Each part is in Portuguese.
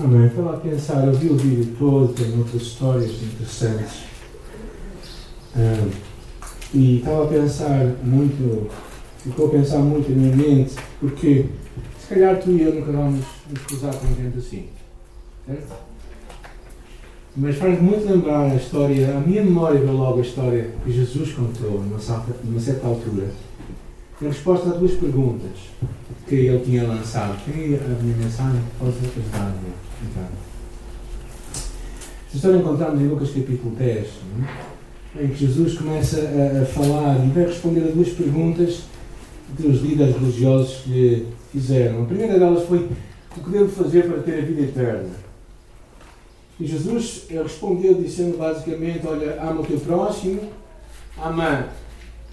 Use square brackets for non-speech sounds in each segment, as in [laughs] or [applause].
Amém. Estava a pensar, eu vi o vídeo todo, tem muitas histórias interessantes. Ah, e estava a pensar muito, ficou a pensar muito na minha mente, porque se calhar tu e eu nunca vamos nos cruzar com gente assim. Certo? Mas faz muito lembrar a história, a minha memória logo a história que Jesus contou numa certa, numa certa altura, em resposta a duas perguntas que ele tinha lançado. Tem a minha mensagem? Pode ajudar-me. Então, esta história encontramos em Lucas capítulo 10, é? em que Jesus começa a, a, falar e vai responder a duas perguntas que os líderes religiosos lhe fizeram. A primeira delas foi: O que devo fazer para ter a vida eterna? E Jesus respondeu dizendo basicamente: Olha, ama o teu próximo, ama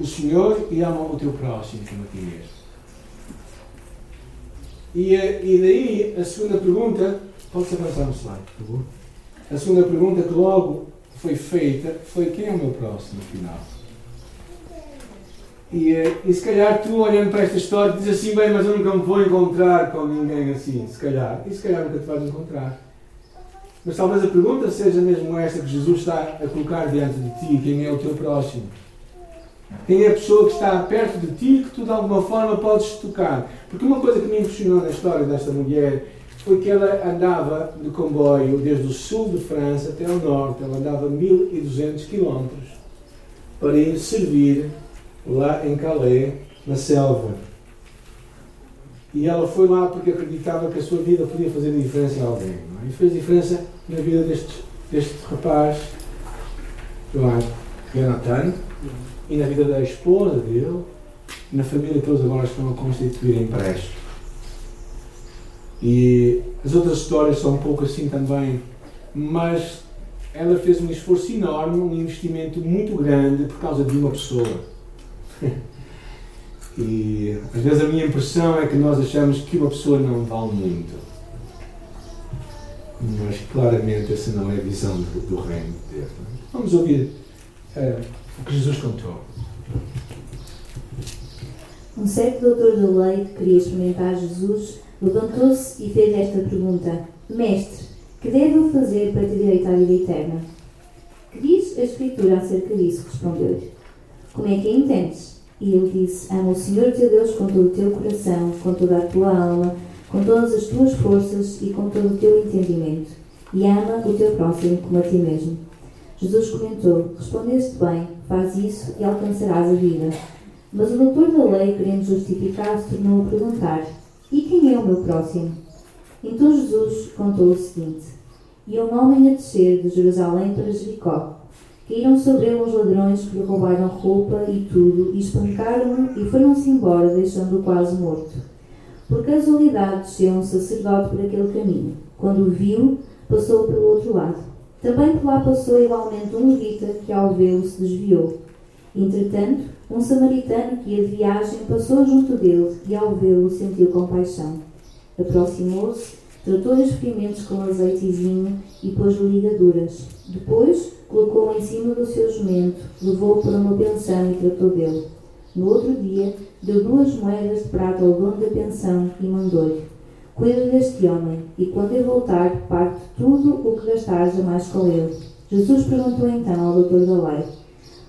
o Senhor e ama o teu próximo como a ti mesmo. E, eh, e daí a segunda pergunta Pode-se avançar no slide, por favor? A segunda pergunta que logo foi feita foi quem é o meu próximo, afinal? E, eh, e se calhar tu, olhando para esta história, dizes assim, bem, mas eu nunca me vou encontrar com ninguém assim, se calhar. E se calhar nunca te vais encontrar. Mas talvez a pergunta seja mesmo esta que Jesus está a colocar diante de ti, quem é o teu próximo? É a pessoa que está perto de ti que tu de alguma forma podes tocar? Porque uma coisa que me impressionou na história desta mulher foi que ela andava de comboio desde o sul de França até ao norte. Ela andava 1200 quilómetros para ir servir lá em Calais, na selva. E ela foi lá porque acreditava que a sua vida podia fazer diferença em alguém. É? E fez diferença na vida deste, deste rapaz, Jonathan, e na vida da esposa dele, na família que eles agora estão a constituir em Presto. E as outras histórias são um pouco assim também, mas ela fez um esforço enorme, um investimento muito grande por causa de uma pessoa. [laughs] e às vezes a minha impressão é que nós achamos que uma pessoa não vale muito. Mas claramente essa não é a visão do, do reino de Deus. É? Vamos ouvir uh, o que Jesus contou. Um certo doutor da lei que queria experimentar Jesus Levantou-se e fez esta pergunta: Mestre, que devo eu fazer para ter direito à vida eterna? Que diz a Escritura acerca disso? Respondeu-lhe: Como é que a entendes? E ele disse: Ama o Senhor teu Deus com todo o teu coração, com toda a tua alma, com todas as tuas forças e com todo o teu entendimento. E ama o teu próximo como a ti mesmo. Jesus comentou: Respondeste bem, faz isso e alcançarás a vida. Mas o doutor da lei, querendo justificar-se, tornou a perguntar: e quem é o meu próximo? Então Jesus contou o seguinte: E um homem a descer de Jerusalém para Jericó. Caíram sobre ele os ladrões que lhe roubaram roupa e tudo, e espancaram-no e foram-se embora, deixando-o quase morto. Por casualidade desceu um sacerdote por aquele caminho. Quando o viu, passou pelo outro lado. Também por lá passou igualmente um levita que, ao vê-lo, se desviou. Entretanto, um samaritano que ia de viagem passou junto dele e, ao vê-lo, sentiu compaixão. Aproximou-se, tratou-lhe os ferimentos com azeite e vinho e pôs-lhe ligaduras. Depois, colocou-o em cima do seu jumento, levou-o para uma pensão e tratou dele. No outro dia, deu duas moedas de prata ao dono da pensão e mandou-lhe: Cuida deste homem, e quando eu voltar, parte tudo o que gastares a mais com ele. Jesus perguntou então ao doutor da lei: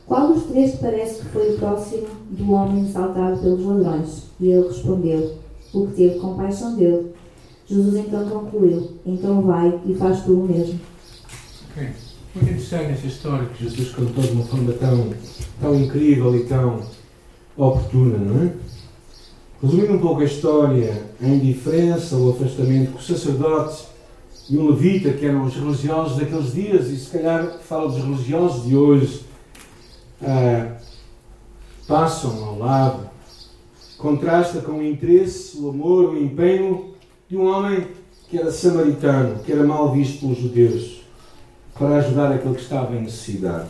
qual dos três parece que foi o próximo do homem assaltado pelos ladrões? E ele respondeu: O que teve compaixão dele. Jesus então concluiu: Então vai e faz tu o mesmo. Okay. Muito interessante esta história que Jesus contou de uma forma tão, tão incrível e tão oportuna, não é? Resumindo um pouco a história, a indiferença, o afastamento com os sacerdotes e o levita, que eram os religiosos daqueles dias, e se calhar falo dos religiosos de hoje, ah, passam ao lado, contrasta com o interesse, o amor, o empenho de um homem que era samaritano, que era mal visto pelos judeus, para ajudar aquele que estava em necessidade.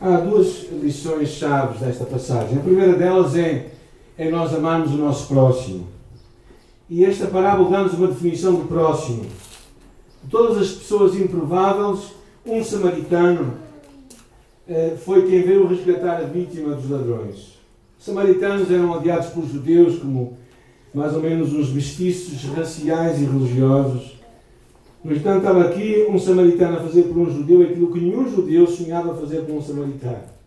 Há duas lições chaves desta passagem. A primeira delas é, é nós amarmos o nosso próximo. E esta parábola dá-nos uma definição do próximo. De todas as pessoas improváveis, um samaritano eh, foi quem veio resgatar a vítima dos ladrões. Os samaritanos eram odiados pelos judeus como mais ou menos uns mestiços raciais e religiosos. No entanto, estava aqui um samaritano a fazer por um judeu aquilo que nenhum judeu sonhava fazer por um samaritano.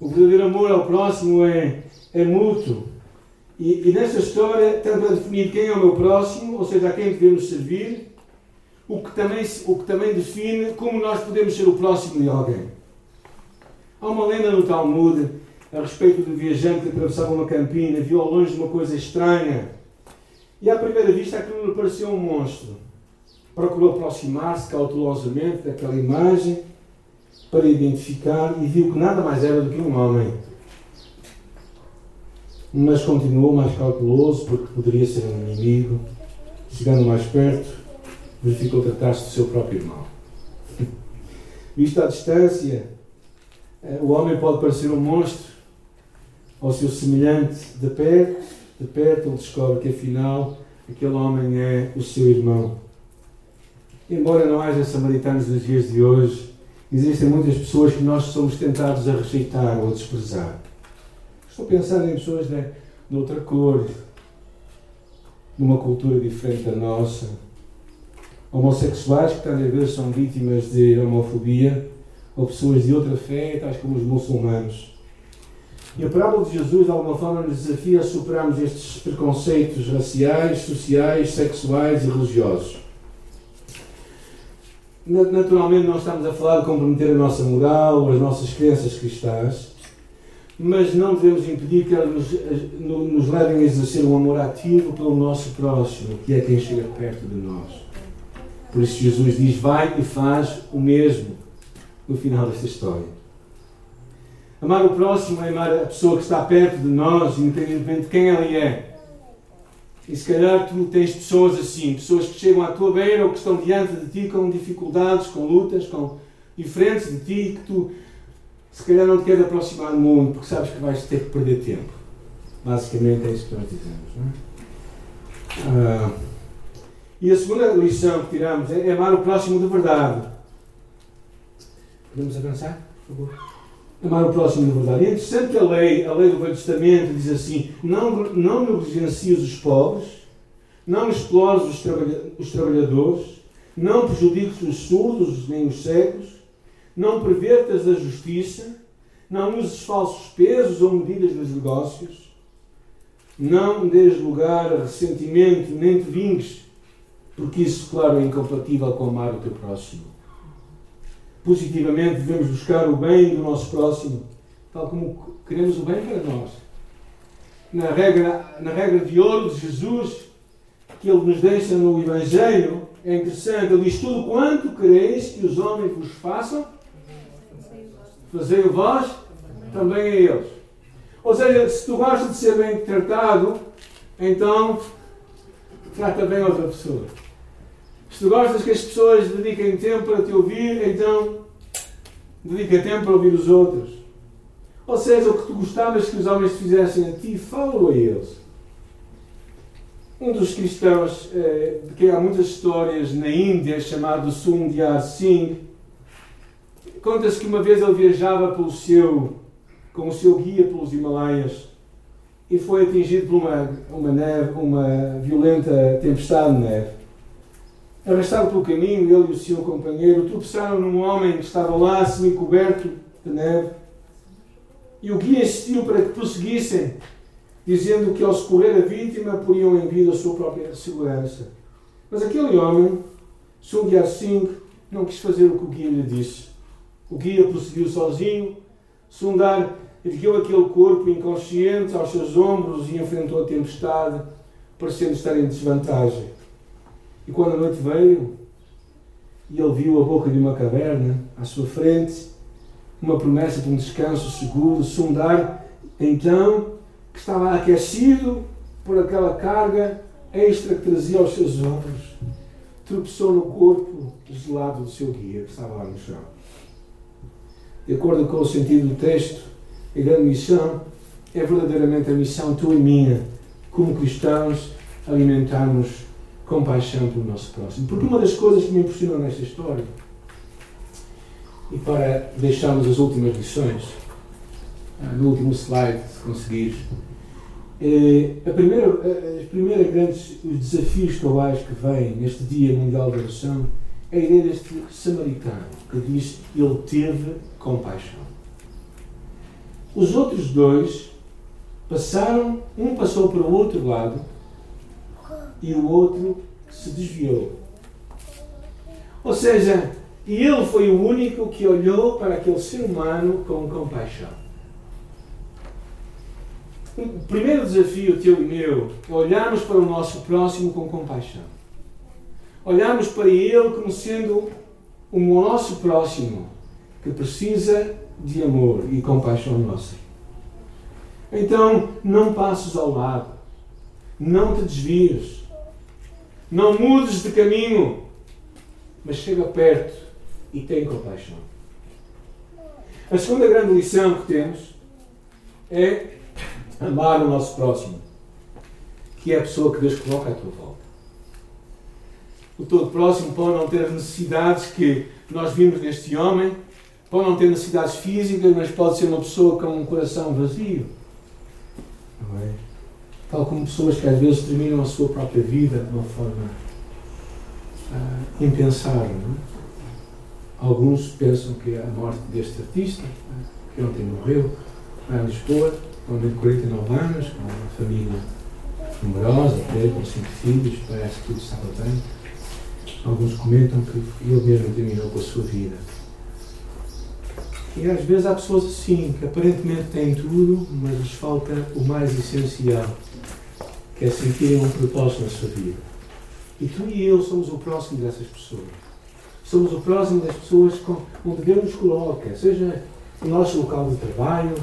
O verdadeiro amor ao próximo é, é mútuo. E, e nesta história, tanto definir quem é o meu próximo, ou seja, a quem devemos servir, o que, também, o que também define como nós podemos ser o próximo de alguém. Há uma lenda no Talmud a respeito do viajante que atravessava uma campina, viu ao longe uma coisa estranha. E à primeira vista aquilo lhe pareceu um monstro. Procurou aproximar-se cautelosamente daquela imagem para identificar e viu que nada mais era do que um homem. Mas continuou mais cauteloso porque poderia ser um inimigo. Chegando mais perto, verificou tratar-se do seu próprio irmão. [laughs] Visto à distância, eh, o homem pode parecer um monstro ao seu semelhante de perto, de perto ele descobre que afinal aquele homem é o seu irmão. Embora não haja samaritanos nos dias de hoje, existem muitas pessoas que nós somos tentados a rejeitar ou a desprezar. Estou pensando em pessoas de, de outra cor, numa cultura diferente da nossa, homossexuais que tantas vezes são vítimas de homofobia, ou pessoas de outra fé, tais como os muçulmanos. E a parábola de Jesus, de alguma forma, nos desafia a superarmos estes preconceitos raciais, sociais, sexuais e religiosos. Naturalmente, nós estamos a falar de comprometer a nossa moral, as nossas crenças cristãs, mas não devemos impedir que elas nos, nos levem a exercer um amor ativo pelo nosso próximo, que é quem chega perto de nós. Por isso, Jesus diz: Vai e faz o mesmo no final desta história. Amar o próximo é amar a pessoa que está perto de nós, independentemente de quem ela é. E se calhar tu tens pessoas assim, pessoas que chegam à tua beira ou que estão diante de ti com dificuldades, com lutas, com diferentes de ti, que tu se calhar não te queres aproximar muito porque sabes que vais ter que perder tempo. Basicamente é isso que nós dizemos. Não é? Ah, e a segunda lição que tiramos é amar o próximo de verdade. Podemos avançar, por favor? Amar o próximo de verdade. É interessante que a lei, a lei do Velho Testamento diz assim: não, não negligencias os pobres, não explores os, trabalha, os trabalhadores, não prejudiques os surdos nem os cegos, não pervertas a justiça, não uses falsos pesos ou medidas nos negócios, não dês lugar a ressentimento, nem te vingues, porque isso, claro, é incompatível com amar o teu próximo positivamente, devemos buscar o bem do nosso próximo, tal como queremos o bem para nós. Na regra, na regra de ouro de Jesus, que ele nos deixa no Evangelho, é interessante, ele diz: Tudo quanto quereis que os homens vos façam, fazei o vós também a eles. Ou seja, se tu gostas de ser bem tratado, então trata bem outra pessoa. Se tu gostas que as pessoas dediquem tempo para te ouvir, então dedica tempo para ouvir os outros. Ou seja, o que tu gostavas que os homens te fizessem a ti, fala a eles. Um dos cristãos, eh, de quem há muitas histórias na Índia, chamado Sundar Singh, conta-se que uma vez ele viajava pelo seu, com o seu guia pelos Himalaias e foi atingido por uma, uma, neve, uma violenta tempestade de neve. Arrastado pelo caminho, ele e o seu companheiro tropeçaram num homem que estava lá, semi-coberto de neve. E o guia insistiu para que prosseguissem, dizendo que ao socorrer a vítima poriam em vida a sua própria segurança. Mas aquele homem, Sungyar Singh, não quis fazer o que o guia lhe disse. O guia prosseguiu sozinho. Sundar ergueu aquele corpo inconsciente aos seus ombros e enfrentou a tempestade, parecendo estar em desvantagem. E quando a noite veio, e ele viu a boca de uma caverna à sua frente, uma promessa de um descanso seguro, sondar, então, que estava aquecido por aquela carga extra que trazia aos seus ombros, tropeçou no corpo gelado do seu guia, que estava lá no chão. De acordo com o sentido do texto, a grande missão é verdadeiramente a missão tua e minha, como cristãos, alimentarmos compaixão pelo nosso próximo. Porque uma das coisas que me impressionou nesta história, e para deixarmos as últimas lições, ah, no último slide, se conseguires, É, a primeira, as primeiras grandes os desafios que eu acho que vêm neste Dia Mundial da Oração é a ideia deste samaritano que diz ele teve compaixão. Os outros dois passaram, um passou para o outro lado e o outro se desviou. Ou seja, ele foi o único que olhou para aquele ser humano com compaixão. O primeiro desafio teu e meu é olharmos para o nosso próximo com compaixão. Olharmos para ele como sendo o nosso próximo que precisa de amor e compaixão nossa. Então, não passes ao lado. Não te desvies. Não mudes de caminho. Mas chega perto e tem compaixão. A segunda grande lição que temos é amar o nosso próximo, que é a pessoa que Deus coloca à tua volta. O todo próximo pode não ter as necessidades que nós vimos neste homem, pode não ter necessidades físicas, mas pode ser uma pessoa com um coração vazio. Não é? Tal como pessoas que às vezes terminam a sua própria vida de uma forma uh, impensável. É? Alguns pensam que a morte deste artista, que ontem morreu, lá em Lisboa, homem de 49 anos, com uma família numerosa, com cinco filhos, parece que tudo estava bem. Alguns comentam que ele mesmo terminou com a sua vida. E às vezes há pessoas assim, que aparentemente têm tudo, mas lhes falta o mais essencial, que é sentirem um propósito na sua vida. E tu e eu somos o próximo dessas pessoas. Somos o próximo das pessoas com, onde Deus nos coloca, seja no nosso local de trabalho,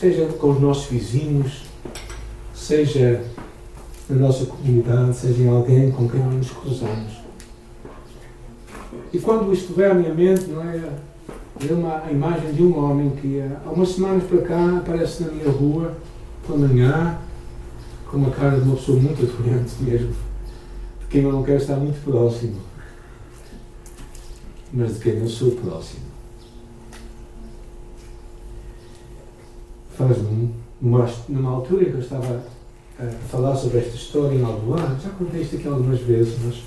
seja com os nossos vizinhos, seja na nossa comunidade, seja em alguém com quem nos cruzamos. E quando isto vem à minha mente, não é? É uma, a imagem de um homem que há umas semanas para cá aparece na minha rua, pela manhã, com uma cara de uma pessoa muito doente mesmo, de quem eu não quero estar muito próximo, mas de quem eu sou próximo. faz-me numa, altura em que eu estava a falar sobre esta história em Aldoar, já contei isto aqui algumas vezes, mas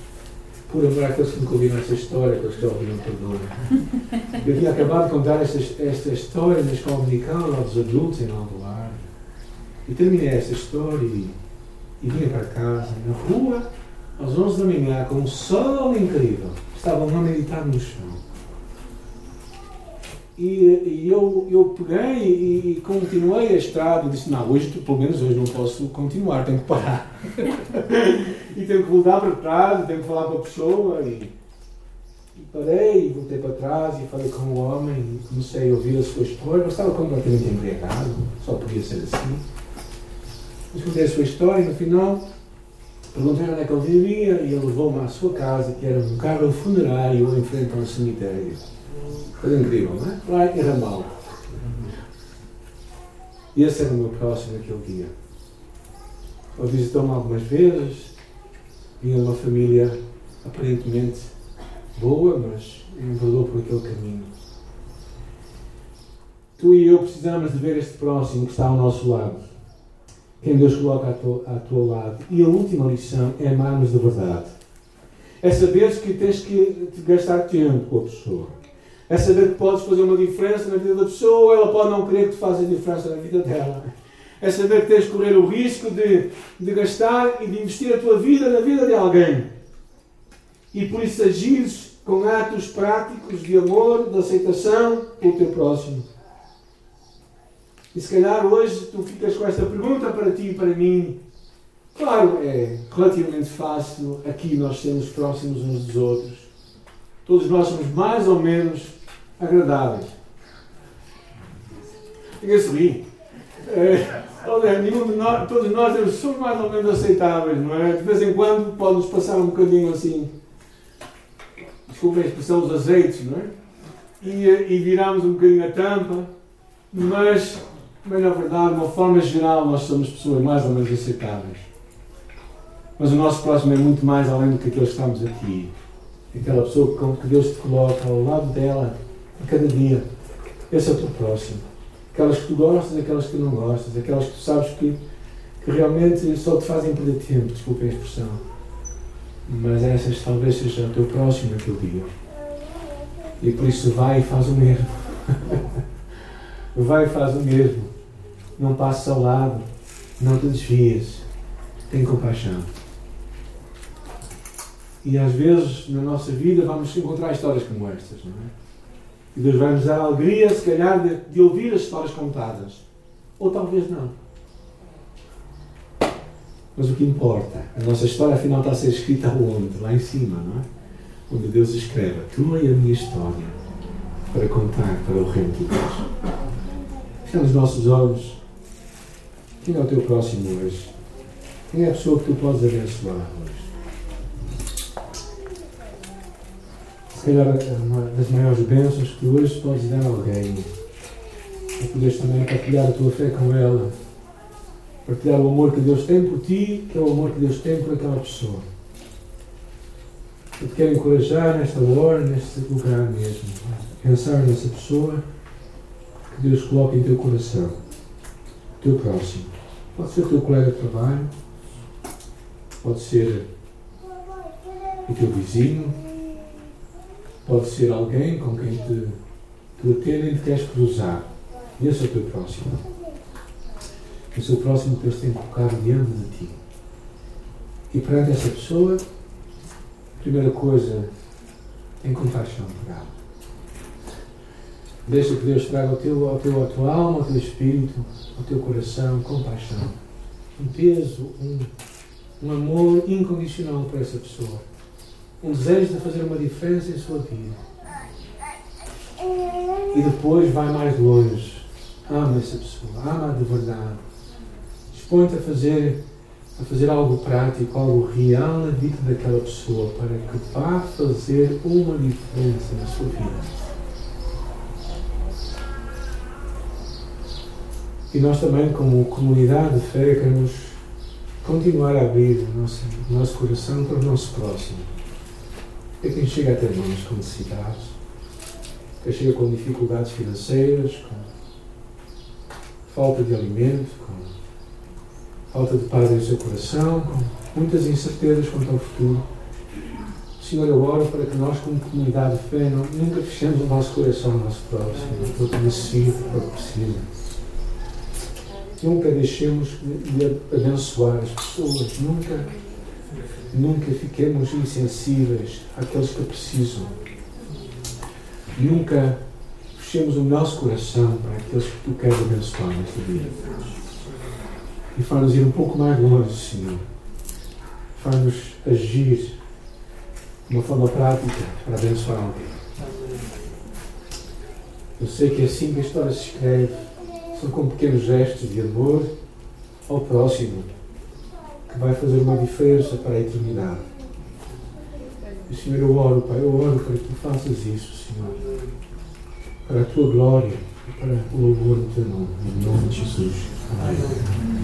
por amor àqueles que nunca ouviram esta história, aqueles que já ouviram, perdoem. Eu tinha acabado de contar esta, esta história na escola dominical aos adultos em Aldoar. E terminei esta história e, e para casa, na rua, às 11 da manhã, com um sol incrível. Estavam lá meditar no chão. E, e, eu, eu peguei e, e, continuei a estrada e disse, não, hoje, pelo menos hoje não posso continuar, tenho que parar. [laughs] e tenho que voltar para trás, tenho que falar com a pessoa. E, e parei, e voltei para trás e falei com o homem e comecei a ouvir a sua história. Eu estava completamente embriagado, só podia ser assim. Mas contei a sua história e no final perguntei onde é que ele vivia e ele levou-me à sua casa, que era um carro funerário em frente a um cemitério. Coisa incrível, não é? Lá em Ramal. E esse era o meu próximo naquele dia. Ele visitou-me algumas vezes, vinha de uma família aparentemente boa, mas enverdou por aquele caminho. Tu e eu precisamos de ver este próximo que está ao nosso lado. Quem Deus coloca ao teu, ao teu lado. E a última lição é amarmos de verdade. É saberes que tens que gastar tempo com a pessoa é saber que podes fazer uma diferença na vida da pessoa, ou ela pode não querer que tu faças diferença na vida dela. É saber que tens de correr o risco de, de gastar e de investir a tua vida na vida de alguém. E por isso agires com atos práticos de amor, de aceitação pelo teu próximo. E se calhar hoje tu ficas com esta pergunta para ti e para mim. Claro, é relativamente fácil aqui nós sermos próximos uns dos outros. Todos nós somos mais ou menos agradáveis. Ninguém. É, olha, nenhum de nós, todos nós somos mais ou menos aceitáveis, não é? De vez em quando pode-nos passar um bocadinho assim, desculpem a expressão, os azeites, não é? E, e viramos um bocadinho a tampa, mas, mas na verdade, de uma forma geral, nós somos pessoas mais ou menos aceitáveis. Mas o nosso próximo é muito mais além do que aqueles que estamos aqui. Aquela pessoa que Deus te coloca ao lado dela a cada dia. Esse é o teu próximo. Aquelas que tu gostas, aquelas que não gostas, aquelas que tu sabes que que realmente só te fazem perder tempo, desculpa a expressão. Mas essas talvez seja o teu próximo naquele dia. E por isso vai e faz o mesmo. [laughs] vai e faz o mesmo. Não passes ao lado, não te desvias. Tem compaixão. E às vezes na nossa vida vamos encontrar histórias como estas, não é? E Deus vai nos dar a alegria, se calhar, de, de ouvir as histórias contadas. Ou talvez não. Mas o que importa, a nossa história afinal está a ser escrita onde? Lá em cima, não é? Onde Deus escreve a tua e a minha história para contar para o reino de Deus. Fecha os nossos olhos. Quem é o teu próximo hoje? Quem é a pessoa que tu podes abençoar hoje? Calhar uma das maiores bênçãos que hoje podes dar a alguém é poderes também partilhar a tua fé com ela partilhar o amor que Deus tem por ti, que é o amor que Deus tem por aquela pessoa. Eu te quero encorajar nesta hora, neste lugar mesmo. Pensar nessa pessoa que Deus coloca em teu coração, o teu próximo. Pode ser o teu colega de trabalho, pode ser o teu vizinho, pode ser alguém com quem te, te atendem e te queres cruzar. Esse é o teu próximo o seu próximo que Deus tem colocado diante de ti. E perante essa pessoa, primeira coisa, tem compaixão por ela. Deixa que Deus traga ao teu, ao teu, à tua alma, ao teu espírito, ao teu coração, compaixão. Um peso, um, um amor incondicional por essa pessoa. Um desejo de fazer uma diferença em sua vida. E depois vai mais longe. Ama essa pessoa, ama de verdade dispõe-te a fazer, a fazer algo prático, algo real na vida daquela pessoa para que vá fazer uma diferença na sua vida. E nós também, como comunidade de fé, queremos continuar a abrir o nosso, o nosso coração para o nosso próximo. É quem chega a ter nós com necessidades, quem chega com dificuldades financeiras, com falta de alimento, com falta de paz em seu coração, com muitas incertezas quanto ao futuro. Senhor, eu oro para que nós, como comunidade de fé, não, nunca fechemos o nosso coração ao nosso próximo, todo necessita, todo precisa. Nunca deixemos de abençoar as pessoas, nunca, nunca fiquemos insensíveis àqueles que precisam. Nunca fechemos o nosso coração para aqueles que tu queres abençoar nesta vida e faz-nos ir um pouco mais longe, Senhor. Faz-nos agir de uma forma prática para abençoar alguém. Eu sei que é assim que a história se escreve. São com pequenos gestos de amor ao próximo que vai fazer uma diferença para a eternidade. E, Senhor, eu oro, Pai, eu oro para que tu faças isso, Senhor. Para a tua glória e para o louvor do teu nome. Em nome de Jesus. Amém.